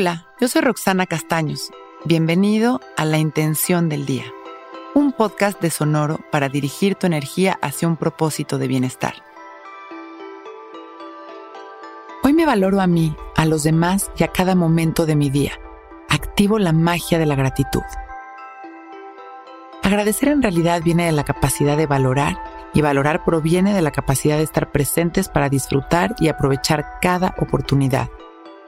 Hola, yo soy Roxana Castaños. Bienvenido a La Intención del Día, un podcast de Sonoro para dirigir tu energía hacia un propósito de bienestar. Hoy me valoro a mí, a los demás y a cada momento de mi día. Activo la magia de la gratitud. Agradecer en realidad viene de la capacidad de valorar y valorar proviene de la capacidad de estar presentes para disfrutar y aprovechar cada oportunidad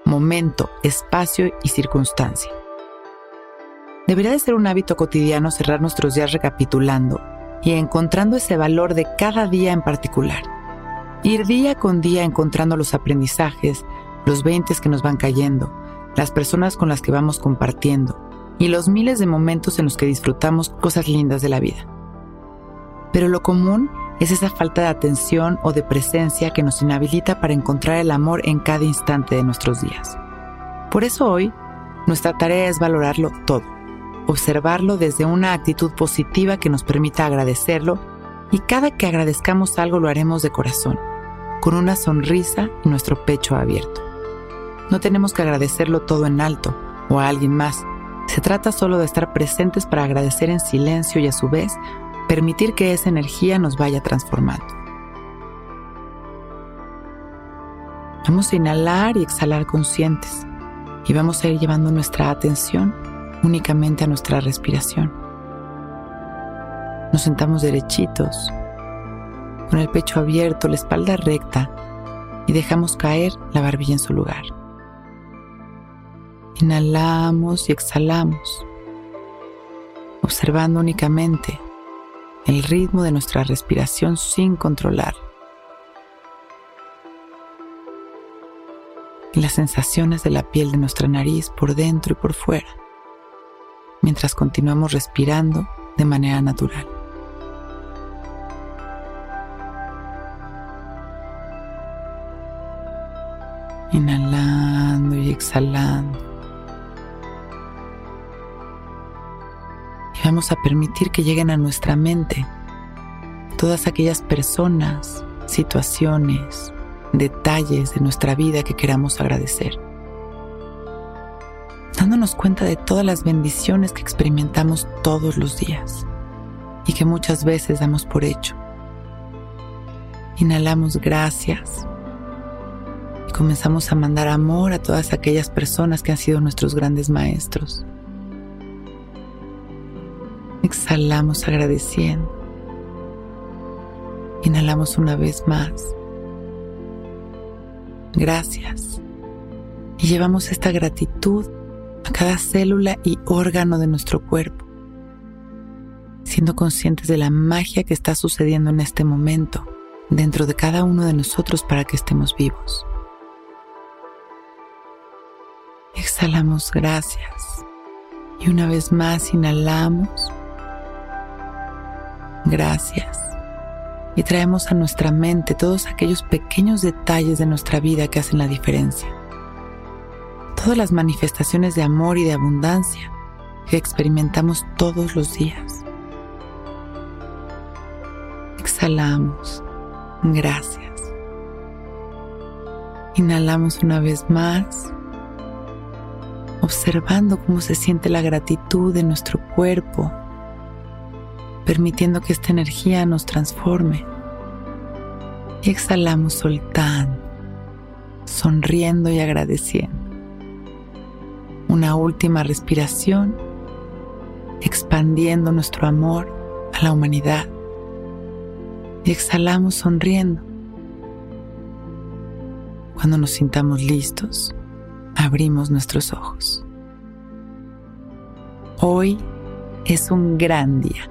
momento, espacio y circunstancia. Debería de ser un hábito cotidiano cerrar nuestros días recapitulando y encontrando ese valor de cada día en particular. Ir día con día encontrando los aprendizajes, los veintes que nos van cayendo, las personas con las que vamos compartiendo y los miles de momentos en los que disfrutamos cosas lindas de la vida. Pero lo común es esa falta de atención o de presencia que nos inhabilita para encontrar el amor en cada instante de nuestros días. Por eso hoy, nuestra tarea es valorarlo todo, observarlo desde una actitud positiva que nos permita agradecerlo y cada que agradezcamos algo lo haremos de corazón, con una sonrisa y nuestro pecho abierto. No tenemos que agradecerlo todo en alto o a alguien más. Se trata solo de estar presentes para agradecer en silencio y a su vez permitir que esa energía nos vaya transformando. Vamos a inhalar y exhalar conscientes y vamos a ir llevando nuestra atención únicamente a nuestra respiración. Nos sentamos derechitos, con el pecho abierto, la espalda recta y dejamos caer la barbilla en su lugar. Inhalamos y exhalamos, observando únicamente el ritmo de nuestra respiración sin controlar. Las sensaciones de la piel de nuestra nariz por dentro y por fuera, mientras continuamos respirando de manera natural. Inhalando y exhalando. Vamos a permitir que lleguen a nuestra mente todas aquellas personas, situaciones, detalles de nuestra vida que queramos agradecer. Dándonos cuenta de todas las bendiciones que experimentamos todos los días y que muchas veces damos por hecho. Inhalamos gracias y comenzamos a mandar amor a todas aquellas personas que han sido nuestros grandes maestros Exhalamos agradeciendo. Inhalamos una vez más. Gracias. Y llevamos esta gratitud a cada célula y órgano de nuestro cuerpo, siendo conscientes de la magia que está sucediendo en este momento dentro de cada uno de nosotros para que estemos vivos. Exhalamos gracias. Y una vez más inhalamos gracias. Y traemos a nuestra mente todos aquellos pequeños detalles de nuestra vida que hacen la diferencia. Todas las manifestaciones de amor y de abundancia que experimentamos todos los días. Exhalamos. Gracias. Inhalamos una vez más, observando cómo se siente la gratitud de nuestro cuerpo permitiendo que esta energía nos transforme. Y exhalamos soltando, sonriendo y agradeciendo. Una última respiración, expandiendo nuestro amor a la humanidad. Y exhalamos sonriendo. Cuando nos sintamos listos, abrimos nuestros ojos. Hoy es un gran día.